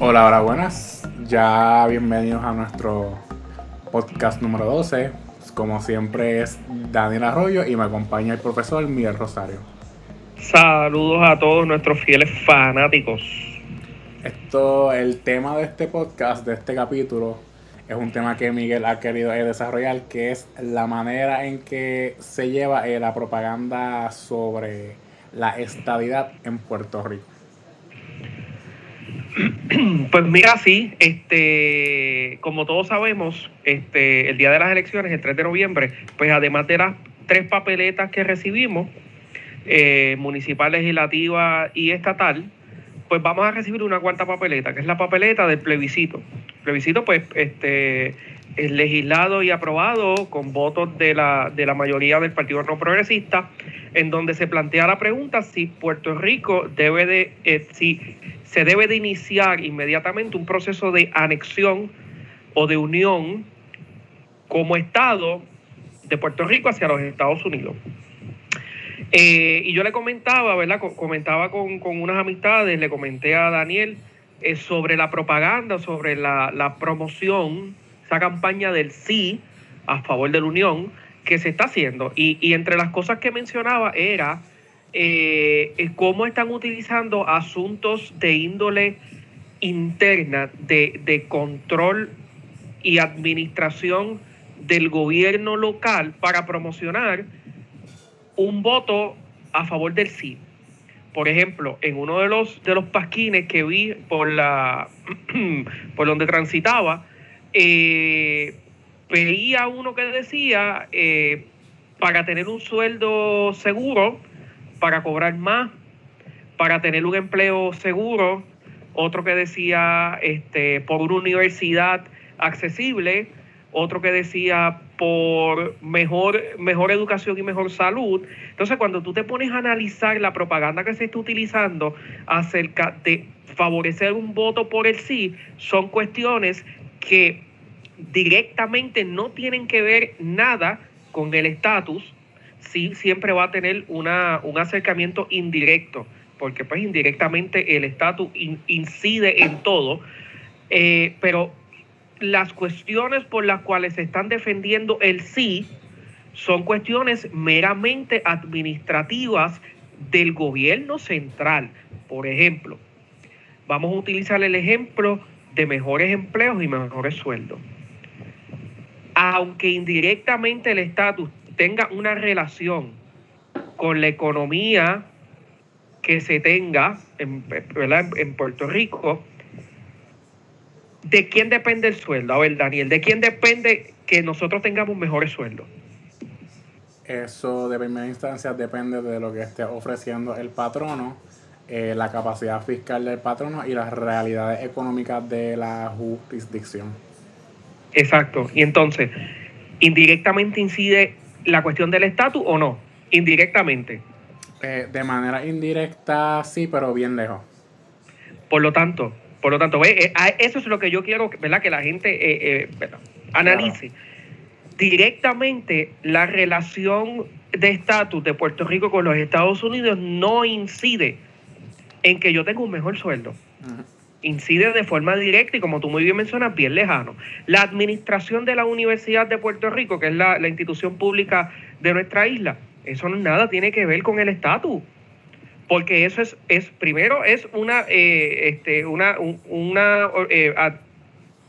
Hola, hola, buenas. Ya bienvenidos a nuestro podcast número 12. Como siempre es Daniel Arroyo y me acompaña el profesor Miguel Rosario. Saludos a todos nuestros fieles fanáticos. Esto, el tema de este podcast, de este capítulo, es un tema que Miguel ha querido desarrollar, que es la manera en que se lleva eh, la propaganda sobre la estabilidad en Puerto Rico. Pues mira, sí, este, como todos sabemos, este, el día de las elecciones, el 3 de noviembre, pues además de las tres papeletas que recibimos, eh, municipal, legislativa y estatal, pues vamos a recibir una cuarta papeleta, que es la papeleta del plebiscito. plebiscito, pues, este, es legislado y aprobado con votos de la, de la mayoría del Partido No Progresista, en donde se plantea la pregunta si Puerto Rico debe de, eh, si se debe de iniciar inmediatamente un proceso de anexión o de unión como Estado de Puerto Rico hacia los Estados Unidos. Eh, y yo le comentaba, ¿verdad? Comentaba con, unas amistades, le comenté a Daniel eh, sobre la propaganda, sobre la, promoción, esa campaña del sí a favor de la Unión que se está haciendo. Y, y entre las cosas que mencionaba era eh, cómo están utilizando asuntos de índole interna, de, de control y administración del gobierno local para promocionar un voto a favor del sí. Por ejemplo, en uno de los de los pasquines que vi por la por donde transitaba, eh, veía uno que decía eh, para tener un sueldo seguro, para cobrar más, para tener un empleo seguro, otro que decía este, por una universidad accesible, otro que decía por mejor, mejor educación y mejor salud. Entonces, cuando tú te pones a analizar la propaganda que se está utilizando acerca de favorecer un voto por el sí, son cuestiones que directamente no tienen que ver nada con el estatus, sí siempre va a tener una, un acercamiento indirecto, porque pues indirectamente el estatus incide en todo, eh, pero las cuestiones por las cuales se están defendiendo el sí son cuestiones meramente administrativas del gobierno central. Por ejemplo, vamos a utilizar el ejemplo de mejores empleos y mejores sueldos. Aunque indirectamente el estatus tenga una relación con la economía que se tenga en, en Puerto Rico, ¿de quién depende el sueldo? A ver, Daniel, ¿de quién depende que nosotros tengamos mejores sueldos? Eso de primera instancia depende de lo que esté ofreciendo el patrono, eh, la capacidad fiscal del patrono y las realidades económicas de la jurisdicción. Exacto. Y entonces, indirectamente incide la cuestión del estatus o no? Indirectamente. Eh, de manera indirecta sí, pero bien lejos. Por lo tanto, por lo tanto, eh, eso es lo que yo quiero ¿verdad? que la gente eh, analice. Directamente la relación de estatus de Puerto Rico con los Estados Unidos no incide en que yo tenga un mejor sueldo incide de forma directa y como tú muy bien mencionas, bien lejano. La administración de la Universidad de Puerto Rico, que es la, institución pública de nuestra isla, eso no nada tiene que ver con el estatus. Porque eso es, es primero, es una, eh, este, una, una eh,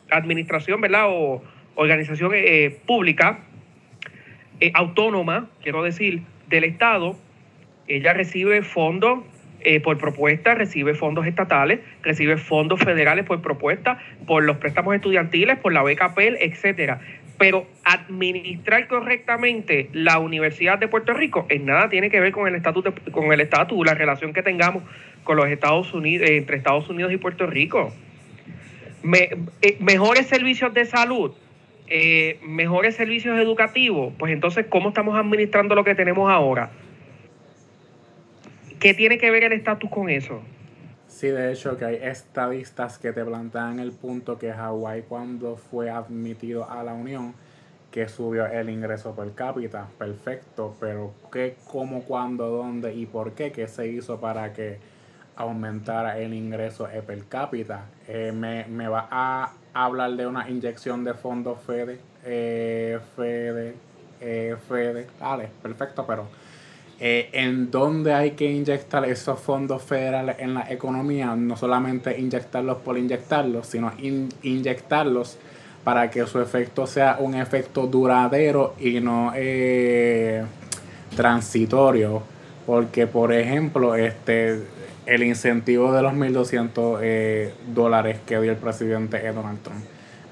administración, ¿verdad? O organización eh, pública, autónoma, quiero decir, del Estado. Ella recibe fondos eh, por propuesta, recibe fondos estatales, recibe fondos federales por propuesta, por los préstamos estudiantiles, por la beca PEL, etcétera. Pero administrar correctamente la Universidad de Puerto Rico en nada tiene que ver con el estatus, con el estatus, la relación que tengamos con los Estados Unidos, eh, entre Estados Unidos y Puerto Rico. Eh, mejores servicios de salud, mejores servicios educativos, pues entonces, ¿cómo estamos administrando lo que tenemos ahora? ¿Qué tiene que ver el estatus con eso? Sí, de hecho que hay estadistas que te plantean el punto que Hawái cuando fue admitido a la Unión, que subió el ingreso per cápita, perfecto, pero ¿qué, cómo, cuándo, dónde y por qué? ¿Qué se hizo para que aumentar el ingreso per cápita. Eh, me, me, va a hablar de una inyección de fondos FEDE, eh, FEDE, eh, FEDE, vale, perfecto, pero eh, en dónde hay que inyectar esos fondos federales en la economía, no solamente inyectarlos por inyectarlos, sino inyectarlos para que su efecto sea un efecto duradero y no eh, transitorio. Porque, por ejemplo, este el incentivo de los 1.200 eh, dólares que dio el presidente Donald Trump.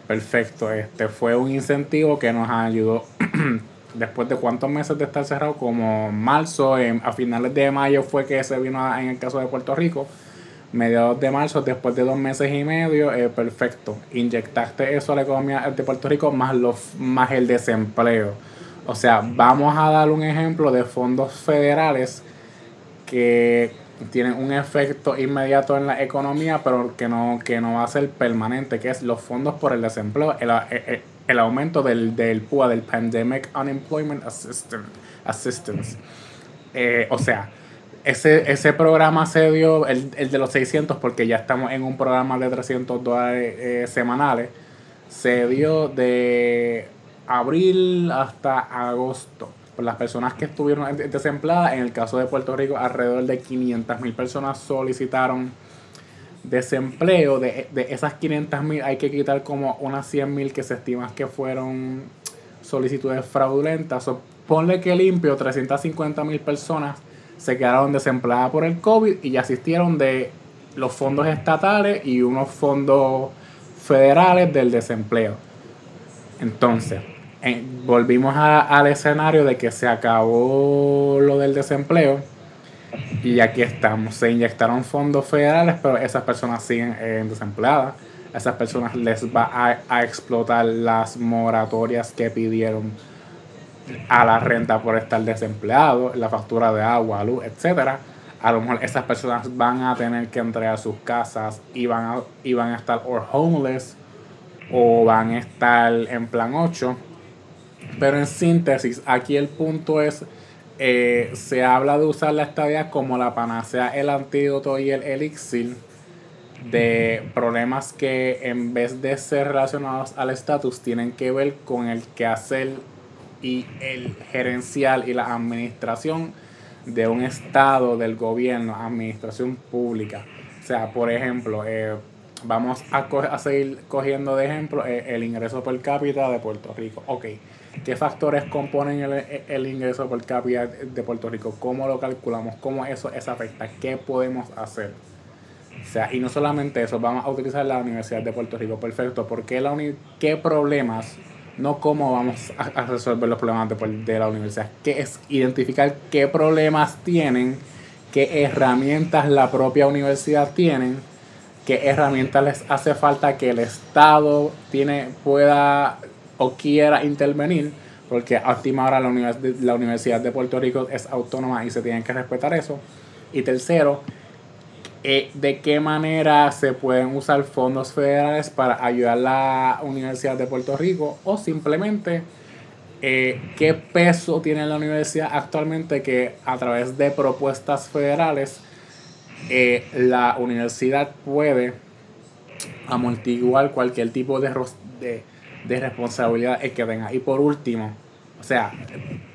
Perfecto, este fue un incentivo que nos ayudó después de cuántos meses de estar cerrado, como marzo, a finales de mayo fue que se vino en el caso de Puerto Rico, mediados de marzo, después de dos meses y medio, eh, perfecto, inyectaste eso a la economía de Puerto Rico más, los, más el desempleo. O sea, vamos a dar un ejemplo de fondos federales que tienen un efecto inmediato en la economía, pero que no, que no va a ser permanente, que es los fondos por el desempleo, el, el aumento del, del PUA, del Pandemic Unemployment Assistance. Eh, o sea, ese, ese programa se dio, el, de los 600, porque ya estamos en un programa de 300 dólares eh, semanales, se dio de abril hasta agosto. Por las personas que estuvieron desempleadas, en el caso de Puerto Rico, alrededor de 500 mil personas solicitaron desempleo, de, de esas 500 mil hay que quitar como unas 100 mil que se estima que fueron solicitudes fraudulentas. O ponle que limpio, 350 mil personas se quedaron desempleadas por el COVID y ya asistieron de los fondos estatales y unos fondos federales del desempleo. Entonces, volvimos al escenario de que se acabó lo del desempleo y aquí estamos. Se inyectaron fondos federales, pero esas personas siguen eh, desempleadas. Esas personas les va a, explotar las moratorias que pidieron a la renta por estar desempleado, la factura de agua, luz, etcétera. A lo mejor esas personas van a tener que entregar sus casas y van a, y van a estar or homeless o van a estar en plan 8. Pero en síntesis, aquí el punto es eh, se habla de usar la estadía como la panacea, el antídoto y el elixir de problemas que en vez de ser relacionados al estatus tienen que ver con el quehacer y el gerencial y la administración de un estado, del gobierno, administración pública. O sea, por ejemplo, eh, vamos a, seguir cogiendo de ejemplo eh, el ingreso per cápita de Puerto Rico. Ok, ¿Qué factores componen el, ingreso por cápita de Puerto Rico? ¿Cómo lo calculamos? ¿Cómo eso, afecta? ¿Qué podemos hacer? O sea, y no solamente eso, vamos a utilizar la Universidad de Puerto Rico. Perfecto. ¿Por qué, la qué problemas? No cómo vamos a, resolver los problemas de, de, la universidad. ¿Qué es identificar qué problemas tienen, qué herramientas la propia universidad tienen, qué herramientas les hace falta que el Estado tiene, pueda o quiera intervenir, porque a última hora la, Universidad de Puerto Rico es autónoma y se tienen que respetar eso. Y tercero, eh, de qué manera se pueden usar fondos federales para ayudar a la Universidad de Puerto Rico o simplemente eh, qué peso tiene la universidad actualmente que a través de propuestas federales eh, la universidad puede amortiguar cualquier tipo de de responsabilidad el que tenga. Y por último, o sea,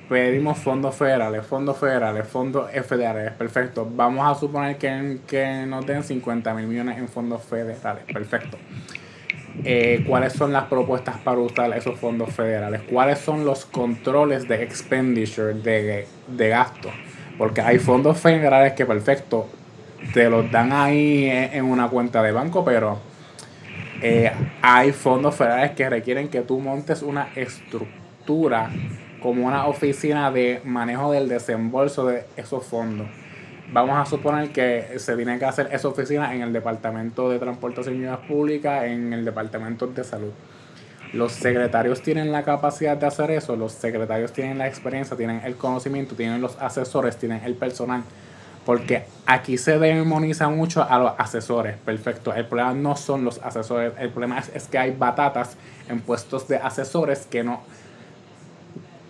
pedimos fondos federales, fondos federales, fondos federales, perfecto. Vamos a suponer que, que nos den 50 mil millones en fondos federales, perfecto. Eh, ¿Cuáles son las propuestas para usar esos fondos federales? ¿Cuáles son los controles de expenditure, de, de gasto? Porque hay fondos federales que, perfecto, te los dan ahí en una cuenta de banco, pero eh, hay fondos federales que requieren que tú montes una estructura como una oficina de manejo del desembolso de esos fondos. Vamos a suponer que se tiene que hacer esa oficina en el Departamento de Transportación y Unidades Públicas, en el Departamento de Salud. Los secretarios tienen la capacidad de hacer eso, los secretarios tienen la experiencia, tienen el conocimiento, tienen los asesores, tienen el personal porque aquí se demoniza mucho a los asesores. Perfecto. El problema no son los asesores. El problema es, que hay batatas en puestos de asesores que no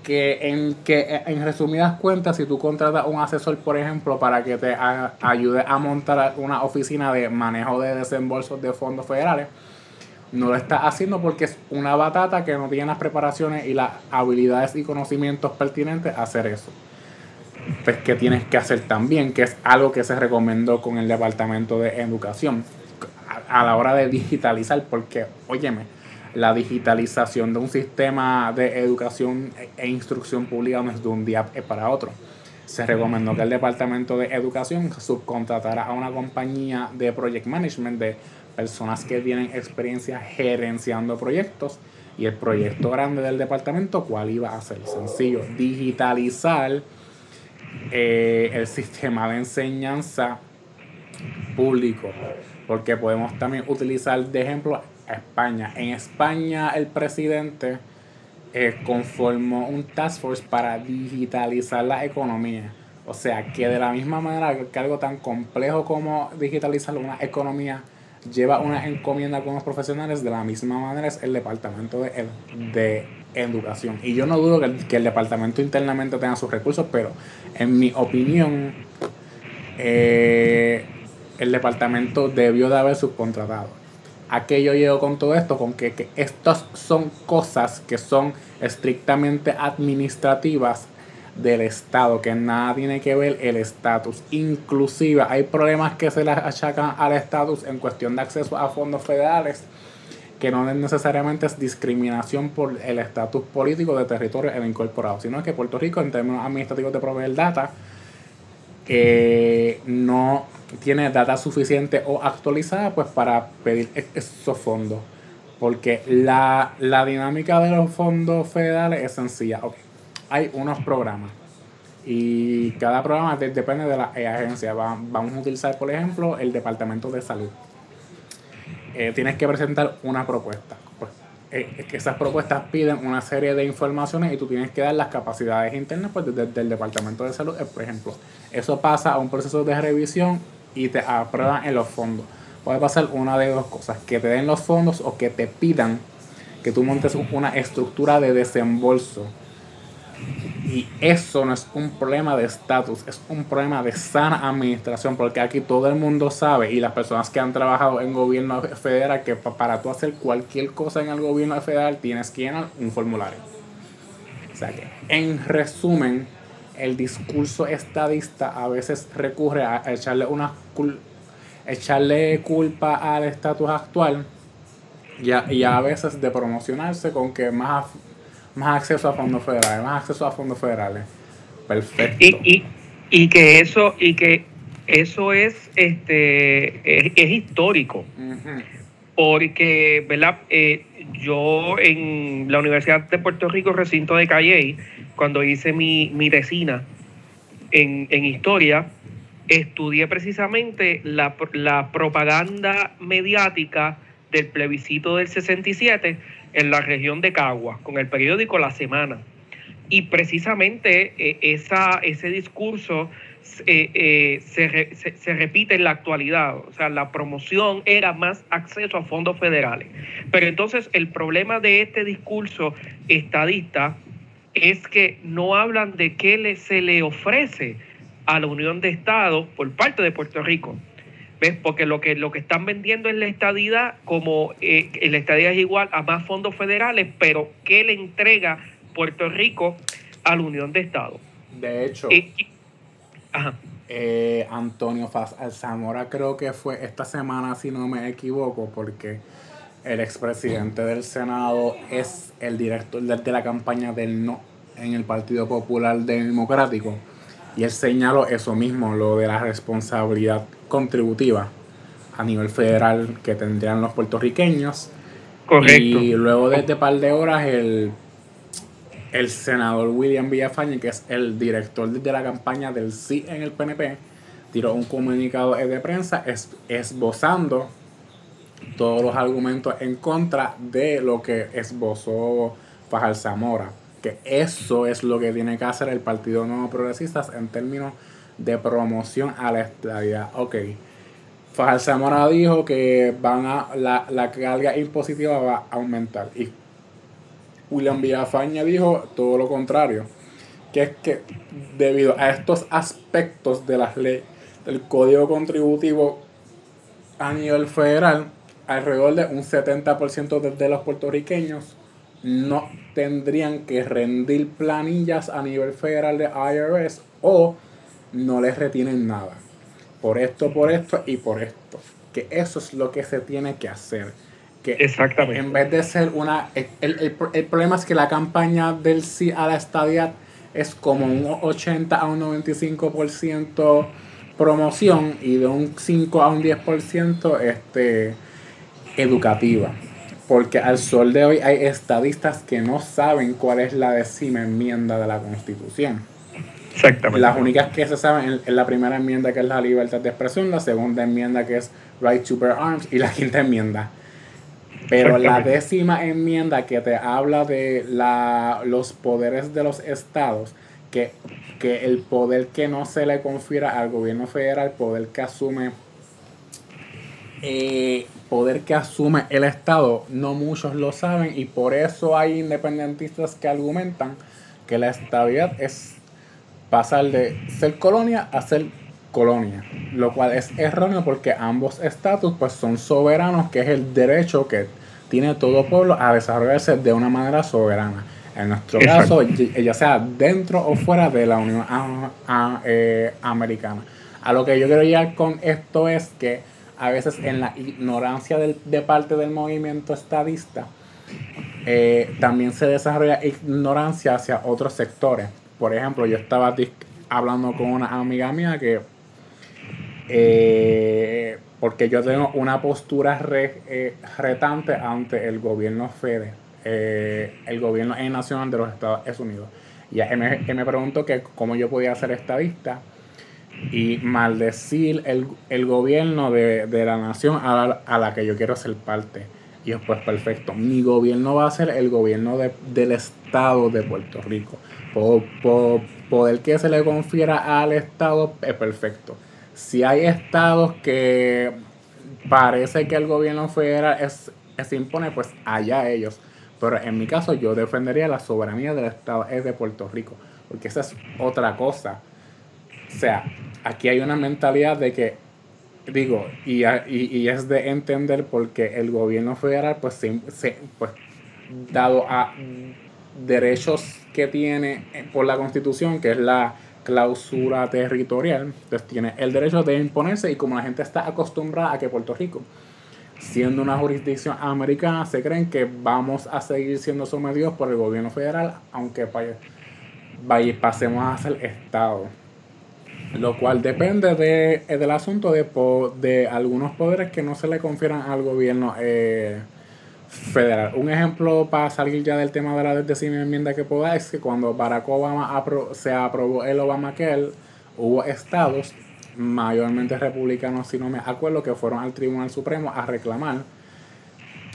que en, que en resumidas cuentas, si tú contratas un asesor, por ejemplo, para que te ayude a montar una oficina de manejo de desembolsos de fondos federales, no lo estás haciendo porque es una batata que no tiene las preparaciones y las habilidades y conocimientos pertinentes a hacer eso. Pues que tienes que hacer también, que es algo que se recomendó con el Departamento de Educación a, la hora de digitalizar, porque, óyeme, la digitalización de un sistema de educación e instrucción pública no es de un día para otro. Se recomendó que el Departamento de Educación subcontratara a una compañía de project management de personas que tienen experiencia gerenciando proyectos y el proyecto grande del departamento, ¿cuál iba a ser? Sencillo, digitalizar eh, el sistema de enseñanza público, porque podemos también utilizar de ejemplo España. En España el presidente eh, conformó un task force para digitalizar la economía. O sea que de la misma manera que algo tan complejo como digitalizar una economía lleva una encomienda con los profesionales, de la misma manera es el departamento de, de educación. Y yo no dudo que el, que el, departamento internamente tenga sus recursos, pero en mi opinión, eh, el departamento debió de haber subcontratado. ¿A qué yo llego con todo esto? Con que, que estas son cosas que son estrictamente administrativas del Estado, que nada tiene que ver el estatus. Inclusive hay problemas que se les achacan al estatus en cuestión de acceso a fondos federales, que no necesariamente es discriminación por el estatus político de territorio el incorporado, sino que Puerto Rico en términos administrativos de proveer data eh, no tiene data suficiente o actualizada pues para pedir esos fondos. Porque la, la dinámica de los fondos federales es sencilla. Hay unos programas. Y cada programa depende de la agencia. vamos a utilizar, por ejemplo, el Departamento de Salud. Eh, tienes que presentar una propuesta. Pues, eh, esas propuestas piden una serie de informaciones y tú tienes que dar las capacidades internas pues, desde, el Departamento de Salud. Por ejemplo, eso pasa a un proceso de revisión y te aprueban en los fondos. Puede pasar una de dos cosas, que te den los fondos o que te pidan que tú montes una estructura de desembolso y eso no es un problema de estatus, es un problema de sana administración, porque aquí todo el mundo sabe y las personas que han trabajado en gobierno federal que para tú hacer cualquier cosa en el gobierno federal tienes que llenar un formulario. O sea que, en resumen, el discurso estadista a veces recurre a echarle una echarle culpa al estatus actual y a, y a veces de promocionarse con que más más acceso a fondos federales, más acceso a fondos federales. Perfecto. Y, y, que eso, y que eso es este es, histórico. Porque, ¿verdad? Eh, yo en la Universidad de Puerto Rico, recinto de Calley, cuando hice mi, mi tesina en, en historia, estudié precisamente la, la propaganda mediática del plebiscito del 67 en la región de Caguas con el periódico La Semana. Y precisamente eh, esa, ese discurso eh, eh, se, se, repite en la actualidad. O sea, la promoción era más acceso a fondos federales. Pero entonces el problema de este discurso estadista es que no hablan de qué le, se le ofrece a la Unión de Estados por parte de Puerto Rico. ¿Ves? Porque lo que, lo que están vendiendo es la estadidad, como eh, la estadidad es igual a más fondos federales, pero ¿qué le entrega Puerto Rico a la Unión de Estados? De hecho, eh, Antonio Faz Zamora creo que fue esta semana, si no me equivoco, porque el expresidente del Senado es el director de la campaña del no en el Partido Popular Democrático. Y él señaló eso mismo, lo de la responsabilidad contributiva a nivel federal que tendrían los puertorriqueños. Correcto. Y luego de este par de horas, el, el senador William Villafañe, que es el director de la campaña del sí en el PNP, tiró un comunicado de prensa esbozando todos los argumentos en contra de lo que esbozó Fajal Zamora. Que eso es lo que tiene que hacer el Partido Nuevo Progresistas en términos de promoción a la estabilidad. Ok. Fajar Zamora dijo que van a, la, carga impositiva va a aumentar. Y William Villafaña dijo todo lo contrario, que es que debido a estos aspectos de las leyes del Código Contributivo a nivel federal, alrededor de un 70% de los puertorriqueños no tendrían que rendir planillas a nivel federal de IRS o no les retienen nada. Por esto, por esto y por esto. Que eso es lo que se tiene que hacer. Que Exactamente. En vez de ser una... El, problema es que la campaña del sí a la estadía es como un 80 a un 95% promoción y de un 5 a un 10% este, educativa. Porque al sol de hoy hay estadistas que no saben cuál es la décima enmienda de la Constitución. Exactamente. Las únicas que se saben es la primera enmienda que es la libertad de expresión, la segunda enmienda que es right to bear arms y la quinta enmienda. Pero la décima enmienda que te habla de la, los poderes de los estados, que, que el poder que no se le confiera al gobierno federal, poder que asume eh, poder que asume el Estado, no muchos lo saben y por eso hay independentistas que argumentan que la estabilidad es pasar de ser colonia a ser colonia, lo cual es erróneo porque ambos estatus pues son soberanos, que es el derecho que tiene todo pueblo a desarrollarse de una manera soberana. En nuestro caso, ya sea dentro o fuera de la Unión eh, Americana. A lo que yo quiero llegar con esto es que a veces en la ignorancia de parte del movimiento estadista, eh, también se desarrolla ignorancia hacia otros sectores. Por ejemplo, yo estaba hablando con una amiga mía que, eh, porque yo tengo una postura eh, retante ante el gobierno federal, el gobierno nacional de los Estados Unidos. Y me, me preguntó que cómo yo podía ser estadista y maldecir el, el gobierno de, la nación a la, que yo quiero ser parte. Y pues perfecto, mi gobierno va a ser el gobierno del Estado de Puerto Rico. Por, por poder que se le confiera al Estado es perfecto. Si hay estados que parece que el gobierno federal es, se impone, pues allá ellos. Pero en mi caso yo defendería la soberanía del Estado es de Puerto Rico, porque esa es otra cosa. O sea, aquí hay una mentalidad de que, digo, y, y, es de entender porque el gobierno federal, pues, se, pues, dado a derechos que tiene por la constitución, que es la clausura territorial, pues tiene el derecho de imponerse y como la gente está acostumbrada a que Puerto Rico, siendo una jurisdicción americana, se creen que vamos a seguir siendo sometidos por el gobierno federal, aunque pasemos a ser Estado lo cual depende de, eh, del asunto de, de algunos poderes que no se le confieran al gobierno eh, federal. Un ejemplo para salir ya del tema de la décima enmienda que pueda es que cuando Barack Obama se aprobó el Obamacare, hubo estados, mayormente republicanos, si no me acuerdo, que fueron al Tribunal Supremo a reclamar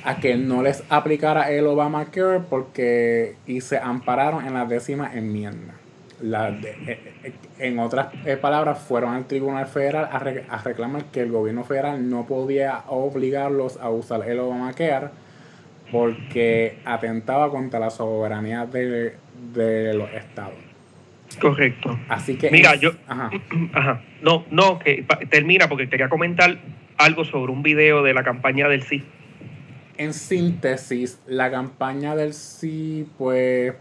a que no les aplicara el Obamacare porque y se ampararon en la décima enmienda. La eh, eh, en otras eh, palabras, fueron al Tribunal Federal a, reclamar que el gobierno federal no podía obligarlos a usar el Obamacare porque atentaba contra la soberanía de, los estados. Correcto. Así que. Mira, yo. Ajá. No, no, que termina porque quería comentar algo sobre un video de la campaña del sí. En síntesis, la campaña del sí, pues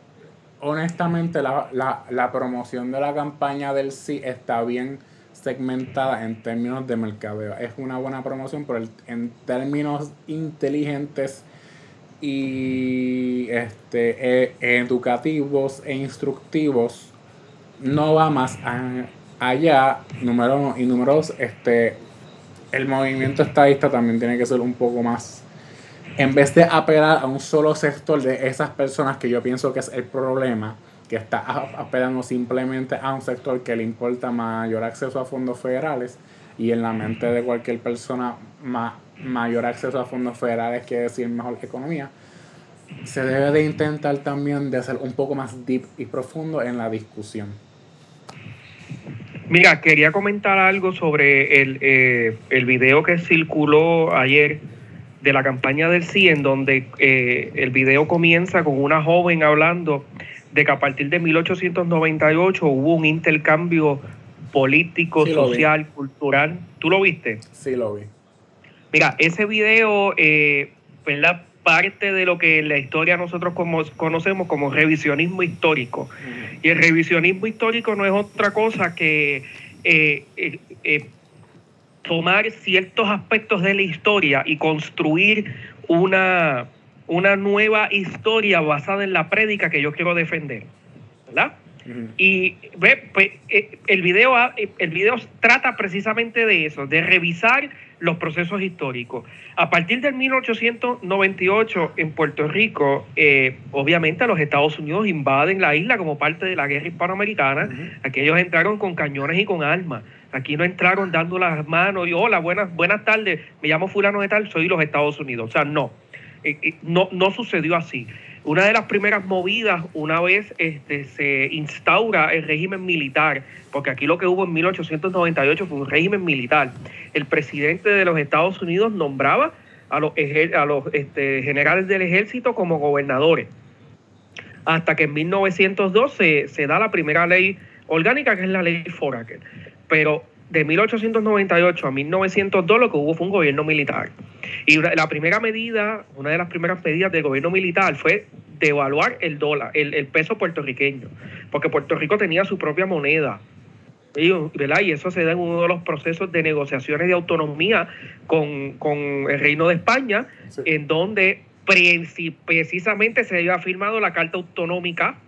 honestamente la, promoción de la campaña del sí está bien segmentada en términos de mercadeo. Es una buena promoción, pero en términos inteligentes y este, e, educativos e instructivos, no va más allá, número uno. Y número dos, este, el movimiento estadista también tiene que ser un poco más en vez de apelar a un solo sector de esas personas que yo pienso que es el problema, que está apelando simplemente a un sector que le importa mayor acceso a fondos federales y en la mente de cualquier persona mayor acceso a fondos federales quiere decir mejor economía, se debe de intentar también de ser un poco más deep y profundo en la discusión. Mira, quería comentar algo sobre el, eh, el video que circuló ayer de la campaña del sí, en donde eh, el video comienza con una joven hablando de que a partir de 1898 hubo un intercambio político, social, cultural. ¿Tú lo viste? Sí, lo vi. Mira, ese video, eh, ¿verdad? Parte de lo que en la historia nosotros como, conocemos como revisionismo histórico. Y el revisionismo histórico no es otra cosa que eh, eh, tomar ciertos aspectos de la historia y construir una, una nueva historia basada en la prédica que yo quiero defender. ¿Verdad? Y ve, pues, eh, el, video, el video trata precisamente de eso, de revisar los procesos históricos. A partir del 1898 en Puerto Rico, eh, obviamente los Estados Unidos invaden la isla como parte de la guerra hispanoamericana. Aquellos entraron con cañones y con armas. Aquí no entraron dando las manos y hola, buenas, buenas tardes, me llamo fulano de tal, soy los Estados Unidos. O sea, no, eh, no, no sucedió así. Una de las primeras movidas, una vez este, se instaura el régimen militar, porque aquí lo que hubo en 1898 fue un régimen militar. El presidente de los Estados Unidos nombraba a los, a los este, generales del ejército como gobernadores. Hasta que en 1902 se, se da la primera ley orgánica, que es la ley Foraker. Pero de 1898 a 1902 lo que hubo fue un gobierno militar. Y la primera medida, una de las primeras medidas del gobierno militar fue devaluar el dólar, el, peso puertorriqueño, porque Puerto Rico tenía su propia moneda. Y, ¿verdad? y eso se da en uno de los procesos de negociaciones de autonomía con, el Reino de España, en donde precisamente se había firmado la Carta Autonómica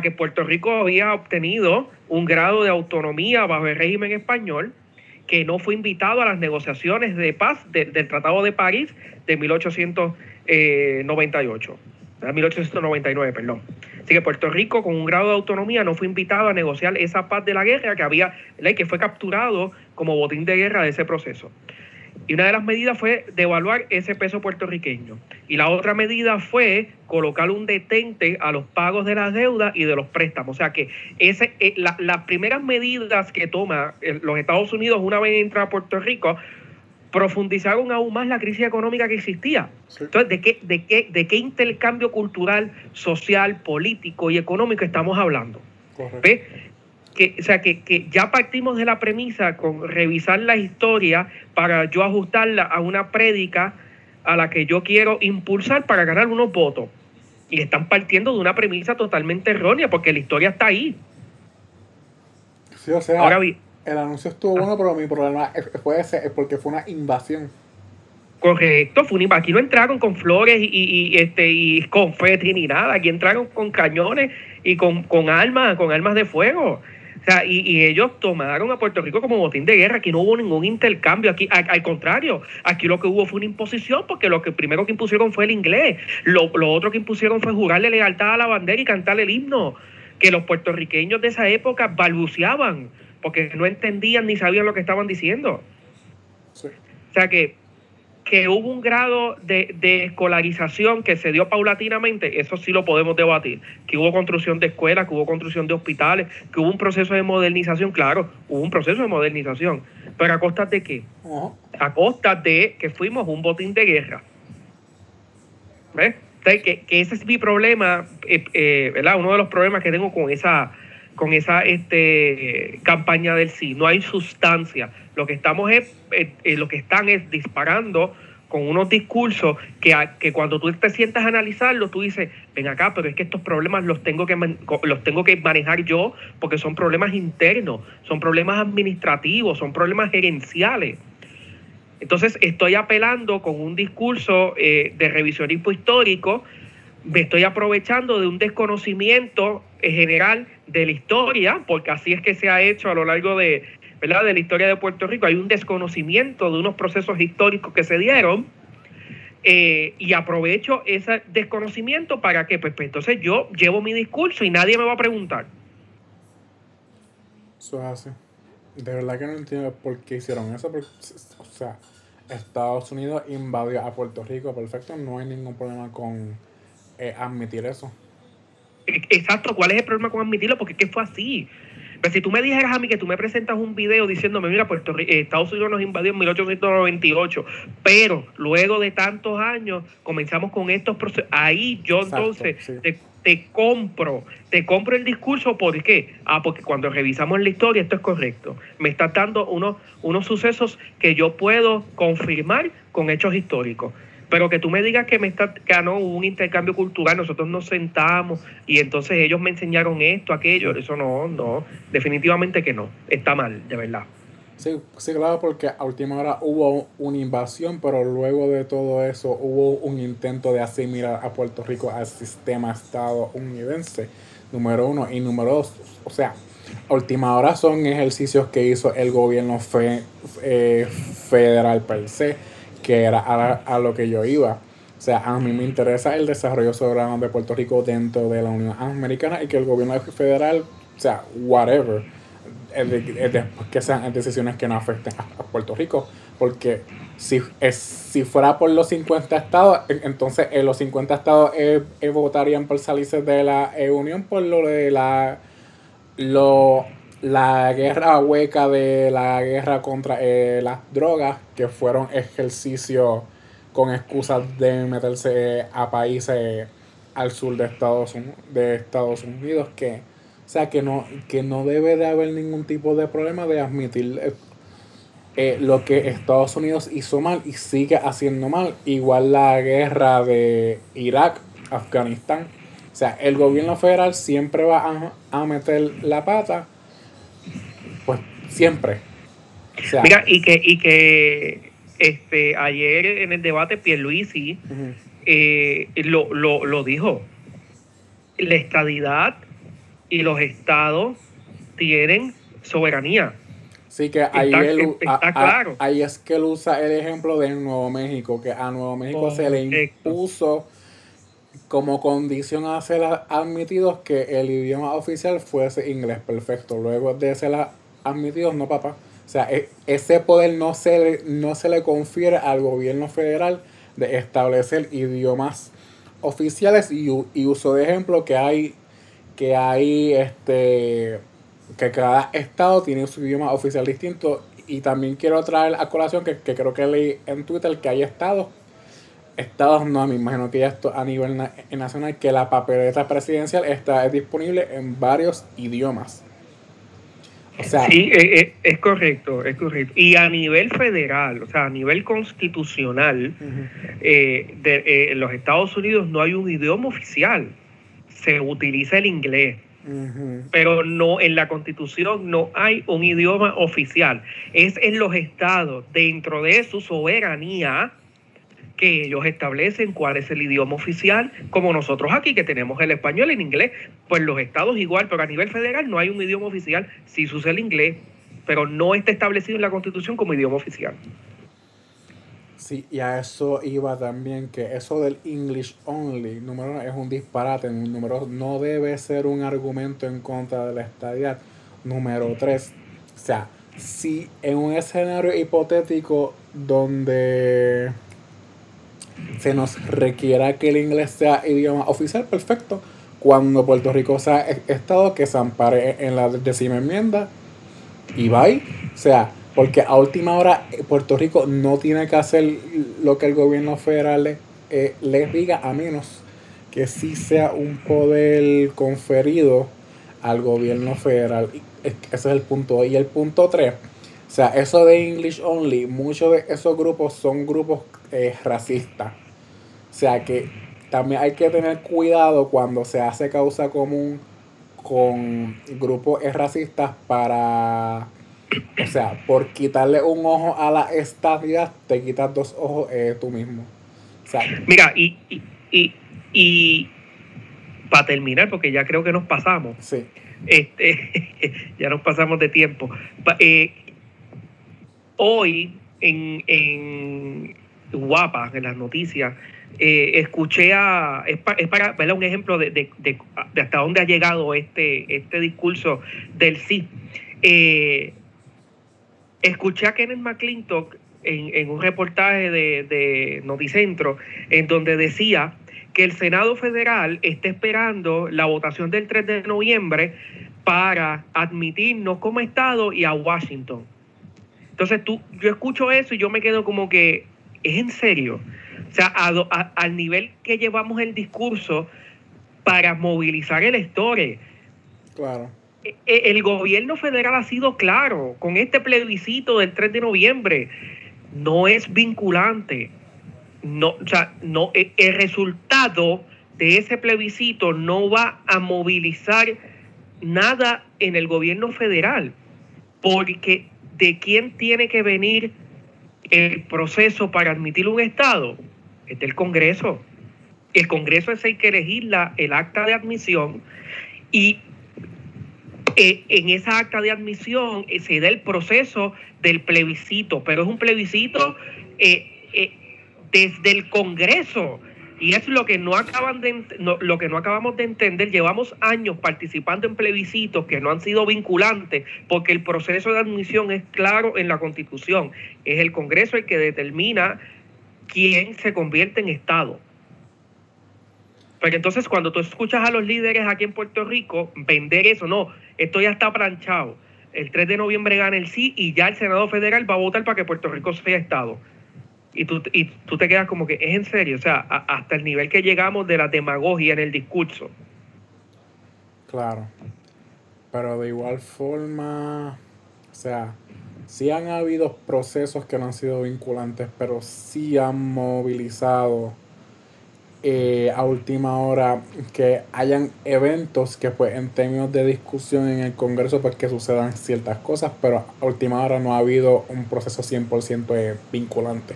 que Puerto Rico había obtenido un grado de autonomía bajo el régimen español que no fue invitado a las negociaciones de paz del Tratado de París de 1898, 1899, perdón. Así que Puerto Rico con un grado de autonomía no fue invitado a negociar esa paz de la guerra que había, que fue capturado como botín de guerra de ese proceso. Y una de las medidas fue devaluar ese peso puertorriqueño. Y la otra medida fue colocar un detente a los pagos de las deudas y de los préstamos. O sea que ese, eh, las primeras medidas que toma eh, los Estados Unidos una vez entra a Puerto Rico profundizaron aún más la crisis económica que existía. Entonces, ¿de qué, de, qué, ¿de qué intercambio cultural, social, político y económico estamos hablando? ¿Ve? Que, o sea, que, que, ya partimos de la premisa con revisar la historia para yo ajustarla a una prédica a la que yo quiero impulsar para ganar unos votos. Y están partiendo de una premisa totalmente errónea porque la historia está ahí. Sí, o sea, Ahora, el anuncio estuvo bueno, pero mi problema puede ser porque fue una invasión. Correcto, fue una, aquí no entraron con flores y, y, este y confeti ni nada, aquí entraron con cañones y con, con armas, con armas de fuego. O sea, y, ellos tomaron a Puerto Rico como botín de guerra. Aquí no hubo ningún intercambio. Aquí, al, contrario, aquí lo que hubo fue una imposición, porque lo que primero que impusieron fue el inglés. Lo, otro que impusieron fue jurarle lealtad a la bandera y cantar el himno. Que los puertorriqueños de esa época balbuceaban, porque no entendían ni sabían lo que estaban diciendo. O sea que que hubo un grado de, escolarización que se dio paulatinamente, eso sí lo podemos debatir. Que hubo construcción de escuelas, que hubo construcción de hospitales, que hubo un proceso de modernización, claro, hubo un proceso de modernización. Pero a costa de qué? A costa de que fuimos un botín de guerra. ¿Ves? que, ese es mi problema, eh, eh, ¿verdad? Uno de los problemas que tengo con esa con esa este, campaña del sí. No hay sustancia. Lo que estamos es, eh, eh, lo que están es disparando con unos discursos que, que cuando tú te sientas a analizarlos, tú dices, ven acá, pero es que estos problemas los tengo que, los tengo que manejar yo porque son problemas internos, son problemas administrativos, son problemas gerenciales. Entonces estoy apelando con un discurso eh, de revisionismo histórico, me estoy aprovechando de un desconocimiento general de la historia, porque así es que se ha hecho a lo largo de, ¿verdad? de la historia de Puerto Rico. Hay un desconocimiento de unos procesos históricos que se dieron. Eh, y aprovecho ese desconocimiento para que, pues, pues, entonces yo llevo mi discurso y nadie me va a preguntar. Eso es así. De verdad que no entiendo por qué hicieron eso. o sea, Estados Unidos invadió a Puerto Rico, perfecto, no hay ningún problema con eh, admitir eso. Exacto, ¿cuál es el problema con admitirlo? Porque ¿qué fue así? Pero si tú me dijeras a mí que tú me presentas un video diciéndome, mira, Puerto eh, Estados Unidos nos invadió en 1898, pero luego de tantos años comenzamos con estos procesos, ahí yo entonces te, compro, te compro el discurso, ¿por qué? Ah, porque cuando revisamos la historia esto es correcto. Me está dando unos, unos sucesos que yo puedo confirmar con hechos históricos. Pero que tú me digas que me está, que ah, un intercambio cultural, nosotros nos sentamos y entonces ellos me enseñaron esto, aquello, eso no, no, definitivamente que no, está mal, de verdad. Sí, sí, claro, porque a última hora hubo una invasión, pero luego de todo eso hubo un intento de asimilar a Puerto Rico al sistema estadounidense, número uno. Y número dos, o sea, última hora son ejercicios que hizo el gobierno fe, eh, federal per se que era a, lo que yo iba. O sea, a mí me interesa el desarrollo soberano de Puerto Rico dentro de la Unión Americana y que el gobierno federal, o sea, whatever, que sean decisiones que no afecten a, Puerto Rico. Porque si, es, si fuera por los 50 estados, entonces en los 50 estados eh, eh, votarían por salirse de la eh, Unión por lo de la lo la guerra hueca de la guerra contra eh, las drogas, que fueron ejercicios con excusas de meterse a países al sur de Estados, Unidos, que, o sea, que no, que no debe de haber ningún tipo de problema de admitir eh, eh, lo que Estados Unidos hizo mal y sigue haciendo mal, igual la guerra de Irak, Afganistán. O sea, el gobierno federal siempre va a, a meter la pata siempre. Mira, y que, y que este, ayer en el debate Pierluisi eh, lo, lo, lo dijo. La estadidad y los estados tienen soberanía. Sí, que ahí, está, claro. ahí es que él usa el ejemplo de Nuevo México, que a Nuevo México se le impuso como condición a ser admitidos que el idioma oficial fuese inglés perfecto. Luego de ser admitidos, no papá. O sea, e, ese poder no se, le, no se le confiere al gobierno federal de establecer idiomas oficiales y, uso de ejemplo que hay que hay este que cada estado tiene su idioma oficial distinto y también quiero traer a colación que, que creo que leí en Twitter que hay estados estados no, me imagino que ya esto a nivel nacional que la papeleta presidencial está disponible en varios idiomas sí, eh, eh, es, correcto, es correcto. Y a nivel federal, o sea, a nivel constitucional, eh, de, en los Estados Unidos no hay un idioma oficial. Se utiliza el inglés. Pero no en la constitución no hay un idioma oficial. Es en los estados, dentro de su soberanía, que ellos establecen cuál es el idioma oficial, como nosotros aquí que tenemos el español en inglés, pues los estados igual, pero a nivel federal no hay un idioma oficial, sí usa el inglés, pero no está establecido en la constitución como idioma oficial. Sí, y a eso iba también que eso del English only, número uno, es un disparate, número no debe ser un argumento en contra de la estadidad. Número tres, o sea, si en un escenario hipotético donde se nos requiera que el inglés sea idioma oficial, perfecto. Cuando Puerto Rico sea e-, Estado, que se ampare en la décima enmienda y bye. O sea, porque a última hora eh, Puerto Rico no tiene que hacer lo que el gobierno federal le, eh, diga, a menos que sí sea un poder conferido al gobierno federal. Ese es el punto. Y el punto 3, o sea, eso de English Only, muchos de esos grupos son grupos eh, racistas. O sea que también hay que tener cuidado cuando se hace causa común con grupos racistas para, o sea, por quitarle un ojo a la estabilidad, te quitas dos ojos eh, tú mismo. Mira, y, y, y, para terminar, porque ya creo que nos pasamos. Sí. Este, ya nos pasamos de tiempo. Eh, hoy en, en Guapa, en las noticias, eh, escuché a, es, para ver un ejemplo de, hasta dónde ha llegado este, este discurso del sí. Eh, escuché a Kenneth McClintock en, un reportaje de, de Noticentro, en donde decía que el Senado Federal está esperando la votación del 3 de noviembre para admitirnos como Estado y a Washington. Entonces tú, yo escucho eso y yo me quedo como que, ¿es en serio? O sea, al nivel que llevamos el discurso para movilizar electores. Claro. E, e, el gobierno federal ha sido claro con este plebiscito del 3 de noviembre. No es vinculante. No, o sea, no, e, el resultado de ese plebiscito no va a movilizar nada en el gobierno federal, porque ¿de quién tiene que venir el proceso para admitir un Estado? Es del Congreso. El Congreso es el que elegir el acta de admisión y eh, en esa acta de admisión eh, se da el proceso del plebiscito, pero es un plebiscito eh, desde el Congreso. Y es lo que no acaban de lo que no acabamos de entender. Llevamos años participando en plebiscitos que no han sido vinculantes, porque el proceso de admisión es claro en la Constitución. Es el Congreso el que determina quién se convierte en Estado. Pero entonces cuando tú escuchas a los líderes aquí en Puerto Rico vender eso, no, esto ya está planchado. El 3 de noviembre gana el sí y ya el Senado Federal va a votar para que Puerto Rico sea Estado. Y tú, y tú te quedas como que es en serio, o sea, hasta el nivel que llegamos de la demagogia en el discurso. Claro. Pero de igual forma, o sea, sí han habido procesos que no han sido vinculantes, pero sí han movilizado eh, a última hora que hayan eventos que pues en términos de discusión en el Congreso pues que sucedan ciertas cosas, pero a última hora no ha habido un proceso 100% eh, vinculante.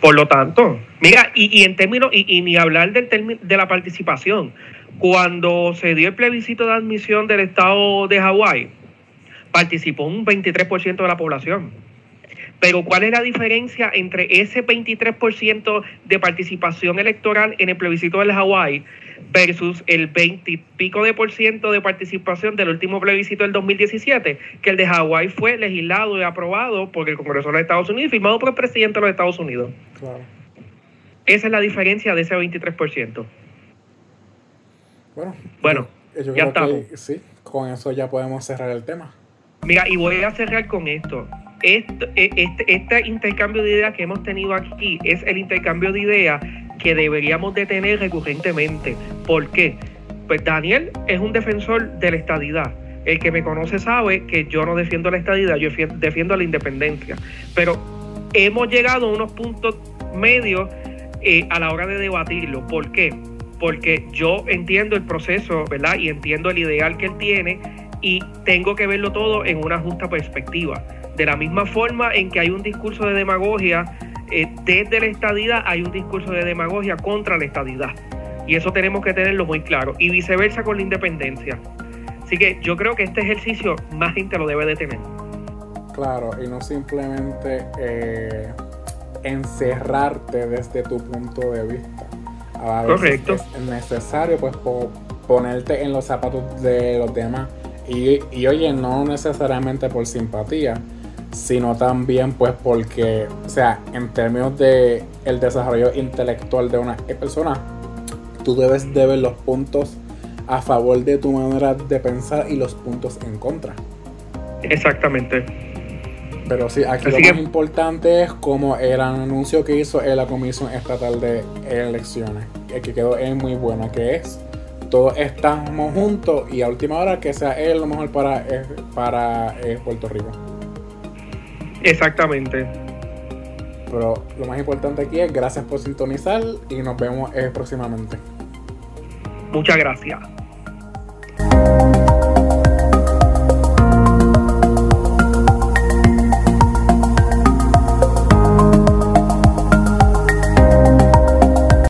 Por lo tanto, mira, y, en términos, y, ni hablar del de la participación, cuando se dio el plebiscito de admisión del estado de Hawái, participó un 23% de la población. Pero ¿cuál es la diferencia entre ese 23% de participación electoral en el plebiscito del Hawái versus el 20 y pico de por ciento de participación del último plebiscito del 2017? Que el de Hawái fue legislado y aprobado por el Congreso de los Estados Unidos y firmado por el presidente de los Estados Unidos. Claro. Esa es la diferencia de ese 23%. Bueno, bueno ya estamos. sí, con eso ya podemos cerrar el tema. Mira, y voy a cerrar con esto. Este, este, este, intercambio de ideas que hemos tenido aquí es el intercambio de ideas que deberíamos de tener recurrentemente. ¿Por qué? Pues Daniel es un defensor de la estadidad. El que me conoce sabe que yo no defiendo la estadidad, yo defiendo la independencia. Pero hemos llegado a unos puntos medios eh, a la hora de debatirlo. ¿Por qué? Porque yo entiendo el proceso, ¿verdad? Y entiendo el ideal que él tiene y tengo que verlo todo en una justa perspectiva. De la misma forma en que hay un discurso de demagogia eh, desde la estadidad, hay un discurso de demagogia contra la estadidad. Y eso tenemos que tenerlo muy claro. Y viceversa con la independencia. Así que yo creo que este ejercicio más gente lo debe de tener. Claro, y no simplemente eh, encerrarte desde tu punto de vista. A Correcto. Es necesario pues ponerte en los zapatos de los demás. Y, y oye, no necesariamente por simpatía, sino también pues porque, o sea, en términos de el desarrollo intelectual de una persona, tú debes de ver los puntos a favor de tu manera de pensar y los puntos en contra. Exactamente. Pero sí, aquí lo más importante es como el anuncio que hizo la Comisión Estatal de Elecciones, que quedó es muy bueno, que es todos estamos juntos y a última hora que sea él lo mejor para, eh, para eh, Puerto Rico. Exactamente. Pero lo más importante aquí es gracias por sintonizar y nos vemos eh, próximamente. Muchas gracias.